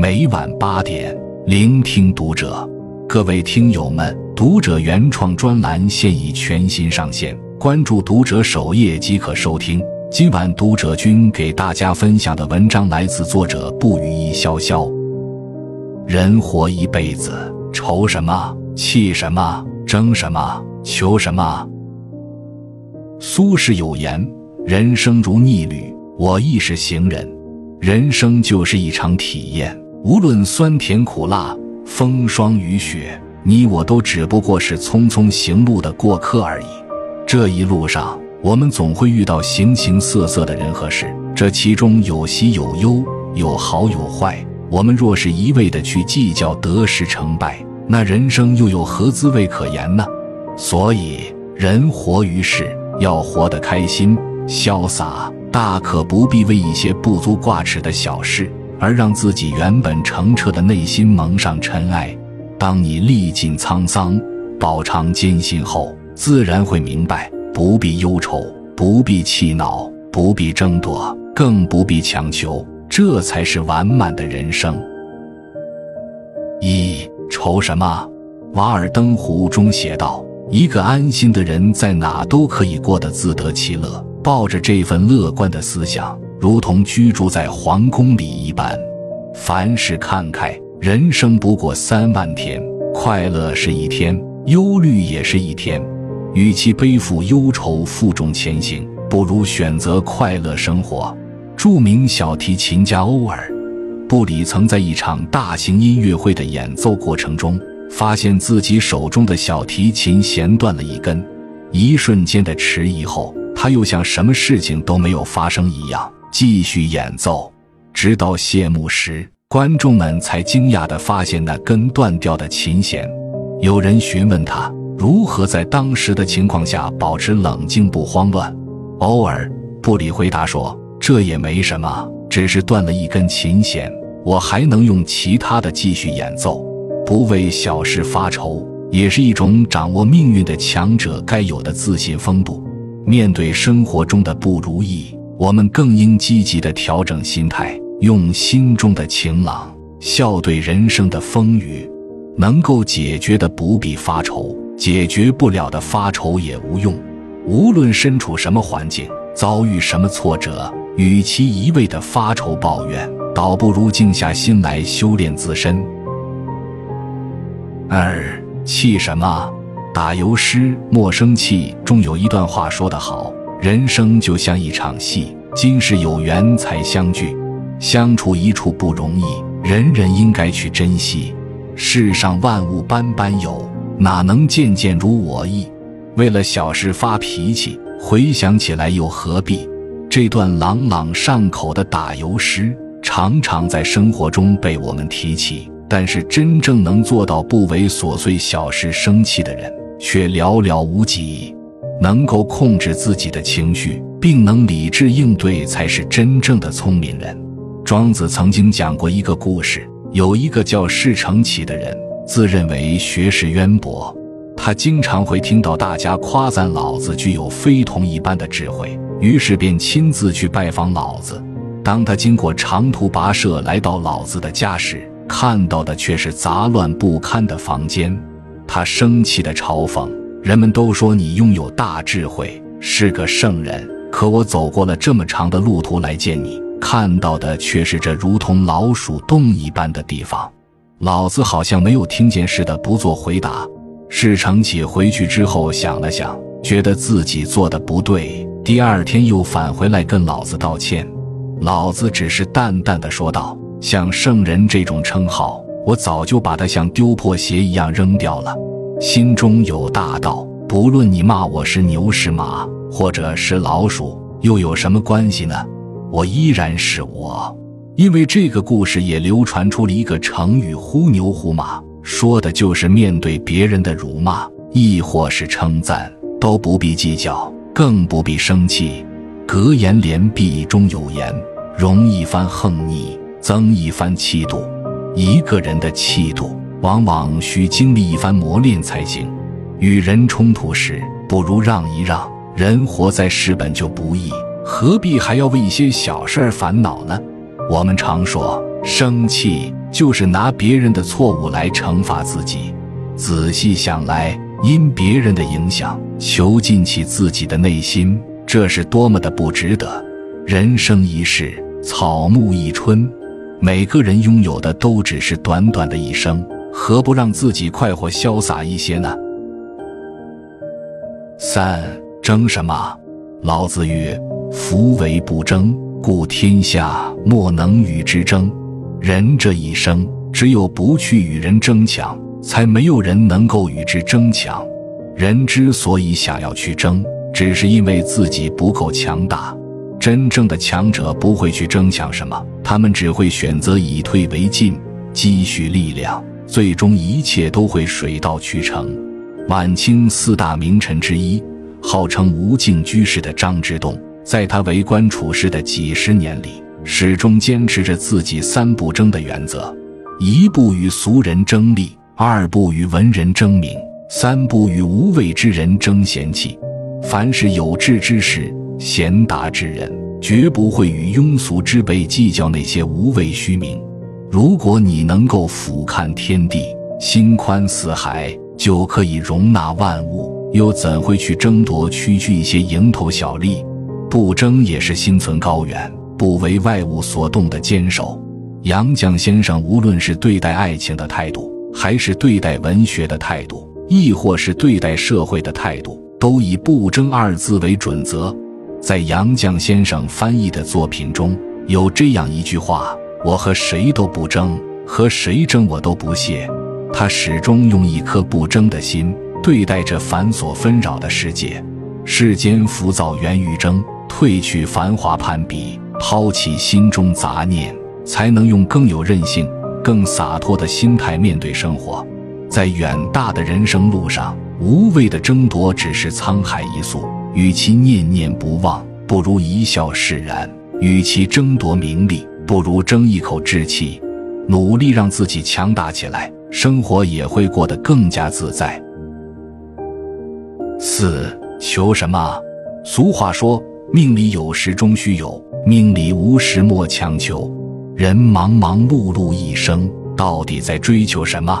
每晚八点，聆听读者。各位听友们，读者原创专栏现已全新上线，关注读者首页即可收听。今晚读者君给大家分享的文章来自作者不语一潇潇。人活一辈子，愁什么？气什么？争什么？求什么？苏轼有言：“人生如逆旅，我亦是行人。”人生就是一场体验，无论酸甜苦辣、风霜雨雪，你我都只不过是匆匆行路的过客而已。这一路上，我们总会遇到形形色色的人和事，这其中有喜有忧，有好有坏。我们若是一味的去计较得失成败，那人生又有何滋味可言呢？所以，人活于世，要活得开心、潇洒。大可不必为一些不足挂齿的小事而让自己原本澄澈的内心蒙上尘埃。当你历尽沧桑、饱尝艰辛后，自然会明白，不必忧愁，不必气恼，不必争夺，更不必强求，这才是完满的人生。一愁什么？《瓦尔登湖》中写道：“一个安心的人，在哪都可以过得自得其乐。”抱着这份乐观的思想，如同居住在皇宫里一般。凡事看开，人生不过三万天，快乐是一天，忧虑也是一天。与其背负忧愁负重前行，不如选择快乐生活。著名小提琴家欧尔·布里曾在一场大型音乐会的演奏过程中，发现自己手中的小提琴弦断了一根。一瞬间的迟疑后。他又像什么事情都没有发生一样继续演奏，直到谢幕时，观众们才惊讶地发现那根断掉的琴弦。有人询问他如何在当时的情况下保持冷静不慌乱。偶尔，布里回答说：“这也没什么，只是断了一根琴弦，我还能用其他的继续演奏。不为小事发愁，也是一种掌握命运的强者该有的自信风度。”面对生活中的不如意，我们更应积极地调整心态，用心中的晴朗笑对人生的风雨。能够解决的不必发愁，解决不了的发愁也无用。无论身处什么环境，遭遇什么挫折，与其一味地发愁抱怨，倒不如静下心来修炼自身。二气什么？打油诗莫生气中有一段话说得好：“人生就像一场戏，今世有缘才相聚，相处一处不容易，人人应该去珍惜。世上万物般般有，哪能件件如我意？为了小事发脾气，回想起来又何必？”这段朗朗上口的打油诗，常常在生活中被我们提起，但是真正能做到不为琐碎小事生气的人。却寥寥无几，能够控制自己的情绪，并能理智应对，才是真正的聪明人。庄子曾经讲过一个故事：有一个叫释成启的人，自认为学识渊博，他经常会听到大家夸赞老子具有非同一般的智慧，于是便亲自去拜访老子。当他经过长途跋涉来到老子的家时，看到的却是杂乱不堪的房间。他生气的嘲讽：“人们都说你拥有大智慧，是个圣人，可我走过了这么长的路途来见你，看到的却是这如同老鼠洞一般的地方。”老子好像没有听见似的，不做回答。释成启回去之后想了想，觉得自己做的不对，第二天又返回来跟老子道歉。老子只是淡淡的说道：“像圣人这种称号。”我早就把它像丢破鞋一样扔掉了。心中有大道，不论你骂我是牛是马，或者是老鼠，又有什么关系呢？我依然是我。因为这个故事也流传出了一个成语“呼牛呼马”，说的就是面对别人的辱骂，亦或是称赞，都不必计较，更不必生气。格言联璧中有言：“容一番横逆，增一番气度。”一个人的气度，往往需经历一番磨练才行。与人冲突时，不如让一让。人活在世本就不易，何必还要为一些小事儿烦恼呢？我们常说，生气就是拿别人的错误来惩罚自己。仔细想来，因别人的影响囚禁起自己的内心，这是多么的不值得！人生一世，草木一春，每个人拥有的都只是短短的一生，何不让自己快活潇洒一些呢？三争什么？老子曰：“夫为不争，故天下莫能与之争。”人这一生，只有不去与人争抢，才没有人能够与之争抢。人之所以想要去争，只是因为自己不够强大。真正的强者不会去争抢什么，他们只会选择以退为进，积蓄力量，最终一切都会水到渠成。晚清四大名臣之一。号称无尽居士的张之洞，在他为官处事的几十年里，始终坚持着自己三不争的原则：一不与俗人争利，二不与文人争名，三不与无位之人争闲气。凡是有志之士、贤达之人，绝不会与庸俗之辈计较那些无谓虚名。如果你能够俯瞰天地，心宽似海，就可以容纳万物。又怎会去争夺区区一些蝇头小利？不争也是心存高远、不为外物所动的坚守。杨绛先生无论是对待爱情的态度，还是对待文学的态度，亦或是对待社会的态度，都以“不争”二字为准则。在杨绛先生翻译的作品中有这样一句话：“我和谁都不争，和谁争我都不屑。”他始终用一颗不争的心。对待这繁琐纷扰的世界，世间浮躁源于争，褪去繁华攀比，抛弃心中杂念，才能用更有韧性、更洒脱的心态面对生活。在远大的人生路上，无谓的争夺只是沧海一粟。与其念念不忘，不如一笑释然；与其争夺名利，不如争一口志气。努力让自己强大起来，生活也会过得更加自在。四求什么？俗话说：“命里有时终须有，命里无时莫强求。”人忙忙碌碌一生，到底在追求什么？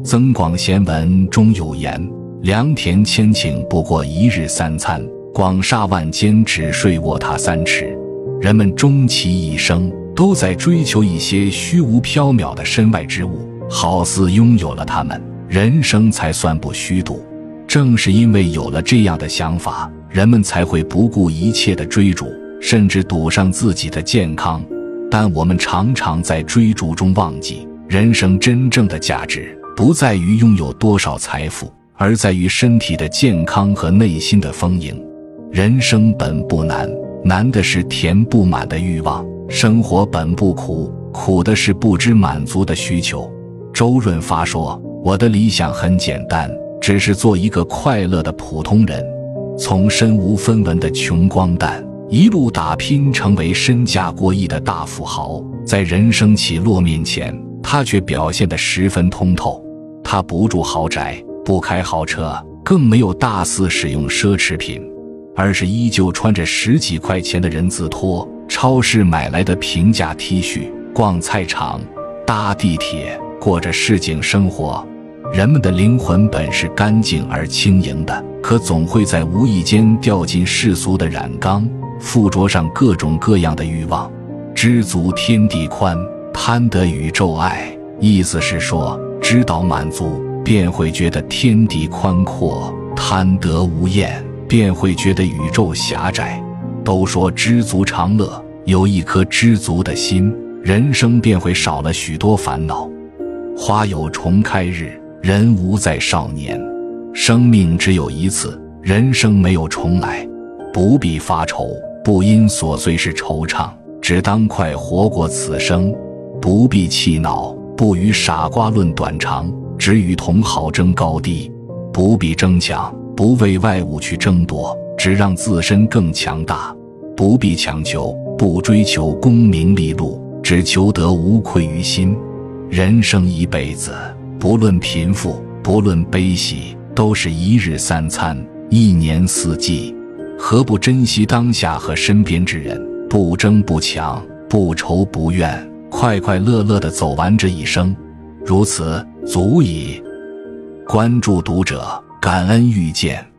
《增广贤文》中有言：“良田千顷，不过一日三餐；广厦万间，只睡卧榻三尺。”人们终其一生，都在追求一些虚无缥缈的身外之物，好似拥有了它们，人生才算不虚度。正是因为有了这样的想法，人们才会不顾一切的追逐，甚至赌上自己的健康。但我们常常在追逐中忘记，人生真正的价值不在于拥有多少财富，而在于身体的健康和内心的丰盈。人生本不难，难的是填不满的欲望；生活本不苦，苦的是不知满足的需求。周润发说：“我的理想很简单。”只是做一个快乐的普通人，从身无分文的穷光蛋一路打拼，成为身价过亿的大富豪。在人生起落面前，他却表现得十分通透。他不住豪宅，不开豪车，更没有大肆使用奢侈品，而是依旧穿着十几块钱的人字拖、超市买来的平价 T 恤，逛菜场、搭地铁，过着市井生活。人们的灵魂本是干净而轻盈的，可总会在无意间掉进世俗的染缸，附着上各种各样的欲望。知足天地宽，贪得宇宙爱。意思是说，知道满足，便会觉得天地宽阔；贪得无厌，便会觉得宇宙狭窄。都说知足常乐，有一颗知足的心，人生便会少了许多烦恼。花有重开日。人无再少年，生命只有一次，人生没有重来，不必发愁，不因琐碎事惆怅，只当快活过此生；不必气恼，不与傻瓜论短长，只与同好争高低；不必争抢，不为外物去争夺，只让自身更强大；不必强求，不追求功名利禄，只求得无愧于心。人生一辈子。不论贫富，不论悲喜，都是一日三餐，一年四季，何不珍惜当下和身边之人？不争不抢，不愁不怨，快快乐乐的走完这一生，如此足矣。关注读者，感恩遇见。